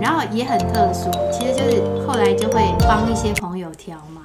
然后也很特殊其实就是后来就会帮一些朋友挑嘛。